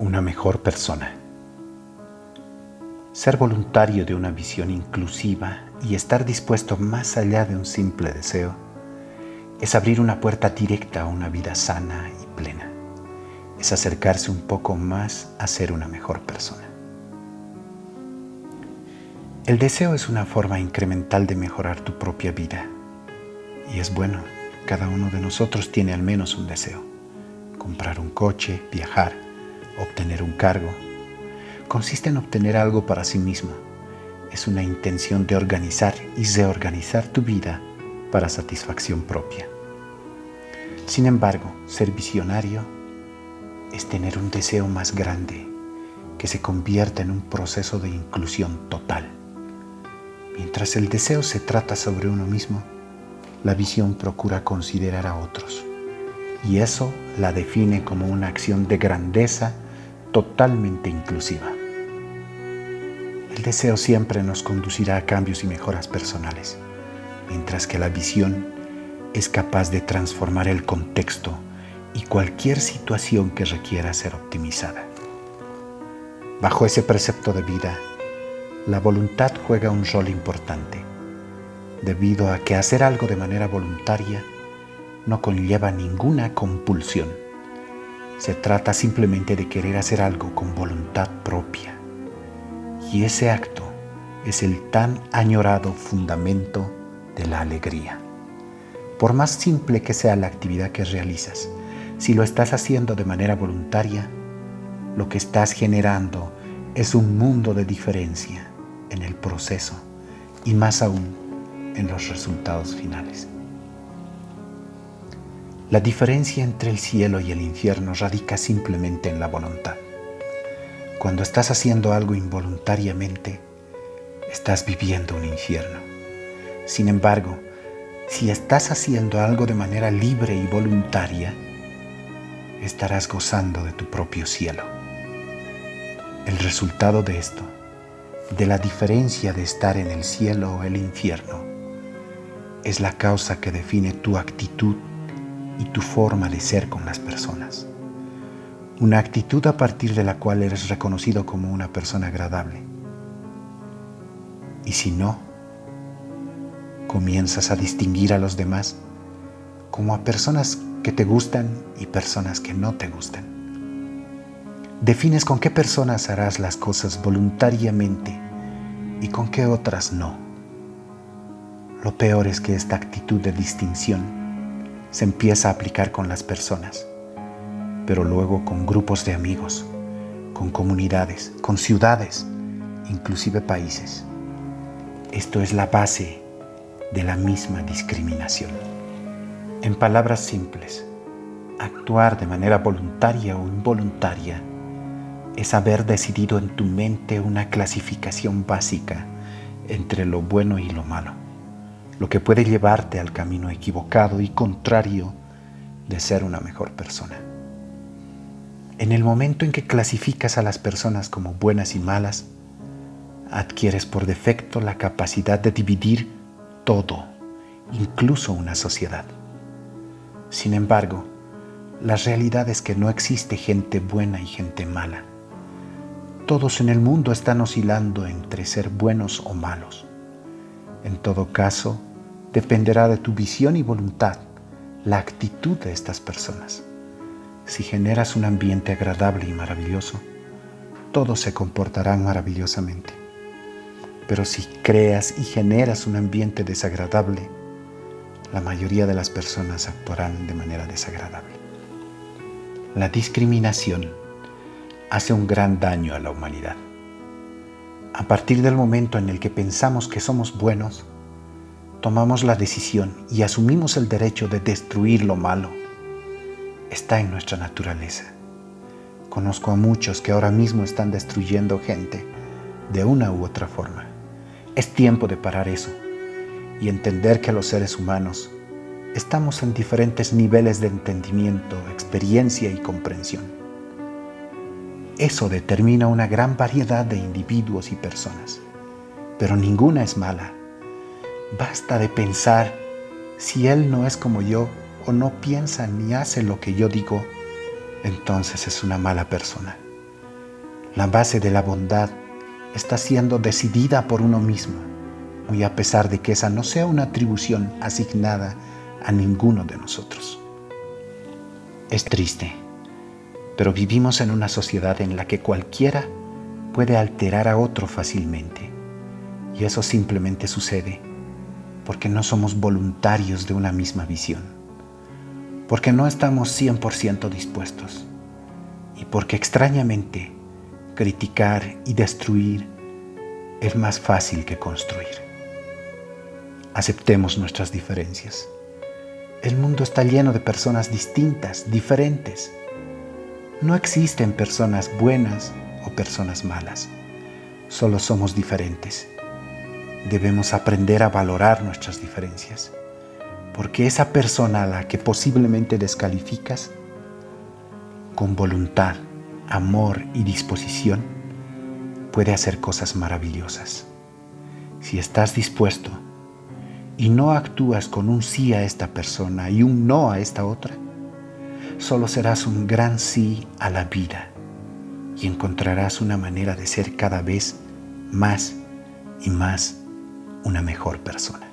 una mejor persona. Ser voluntario de una visión inclusiva y estar dispuesto más allá de un simple deseo es abrir una puerta directa a una vida sana y plena. Es acercarse un poco más a ser una mejor persona. El deseo es una forma incremental de mejorar tu propia vida. Y es bueno, cada uno de nosotros tiene al menos un deseo. Comprar un coche, viajar, obtener un cargo. Consiste en obtener algo para sí mismo. Es una intención de organizar y reorganizar tu vida para satisfacción propia. Sin embargo, ser visionario es tener un deseo más grande que se convierta en un proceso de inclusión total. Mientras el deseo se trata sobre uno mismo, la visión procura considerar a otros. Y eso la define como una acción de grandeza totalmente inclusiva. El deseo siempre nos conducirá a cambios y mejoras personales, mientras que la visión es capaz de transformar el contexto y cualquier situación que requiera ser optimizada. Bajo ese precepto de vida, la voluntad juega un rol importante, debido a que hacer algo de manera voluntaria no conlleva ninguna compulsión se trata simplemente de querer hacer algo con voluntad propia. Y ese acto es el tan añorado fundamento de la alegría. Por más simple que sea la actividad que realizas, si lo estás haciendo de manera voluntaria, lo que estás generando es un mundo de diferencia en el proceso y más aún en los resultados finales. La diferencia entre el cielo y el infierno radica simplemente en la voluntad. Cuando estás haciendo algo involuntariamente, estás viviendo un infierno. Sin embargo, si estás haciendo algo de manera libre y voluntaria, estarás gozando de tu propio cielo. El resultado de esto, de la diferencia de estar en el cielo o el infierno, es la causa que define tu actitud y tu forma de ser con las personas. Una actitud a partir de la cual eres reconocido como una persona agradable. Y si no, comienzas a distinguir a los demás como a personas que te gustan y personas que no te gustan. Defines con qué personas harás las cosas voluntariamente y con qué otras no. Lo peor es que esta actitud de distinción se empieza a aplicar con las personas, pero luego con grupos de amigos, con comunidades, con ciudades, inclusive países. Esto es la base de la misma discriminación. En palabras simples, actuar de manera voluntaria o involuntaria es haber decidido en tu mente una clasificación básica entre lo bueno y lo malo lo que puede llevarte al camino equivocado y contrario de ser una mejor persona. En el momento en que clasificas a las personas como buenas y malas, adquieres por defecto la capacidad de dividir todo, incluso una sociedad. Sin embargo, la realidad es que no existe gente buena y gente mala. Todos en el mundo están oscilando entre ser buenos o malos. En todo caso, dependerá de tu visión y voluntad, la actitud de estas personas. Si generas un ambiente agradable y maravilloso, todos se comportarán maravillosamente. Pero si creas y generas un ambiente desagradable, la mayoría de las personas actuarán de manera desagradable. La discriminación hace un gran daño a la humanidad. A partir del momento en el que pensamos que somos buenos, tomamos la decisión y asumimos el derecho de destruir lo malo. Está en nuestra naturaleza. Conozco a muchos que ahora mismo están destruyendo gente de una u otra forma. Es tiempo de parar eso y entender que los seres humanos estamos en diferentes niveles de entendimiento, experiencia y comprensión. Eso determina una gran variedad de individuos y personas, pero ninguna es mala Basta de pensar, si Él no es como yo o no piensa ni hace lo que yo digo, entonces es una mala persona. La base de la bondad está siendo decidida por uno mismo, muy a pesar de que esa no sea una atribución asignada a ninguno de nosotros. Es triste, pero vivimos en una sociedad en la que cualquiera puede alterar a otro fácilmente. Y eso simplemente sucede porque no somos voluntarios de una misma visión, porque no estamos 100% dispuestos y porque extrañamente criticar y destruir es más fácil que construir. Aceptemos nuestras diferencias. El mundo está lleno de personas distintas, diferentes. No existen personas buenas o personas malas. Solo somos diferentes. Debemos aprender a valorar nuestras diferencias, porque esa persona a la que posiblemente descalificas, con voluntad, amor y disposición, puede hacer cosas maravillosas. Si estás dispuesto y no actúas con un sí a esta persona y un no a esta otra, solo serás un gran sí a la vida y encontrarás una manera de ser cada vez más y más una mejor persona.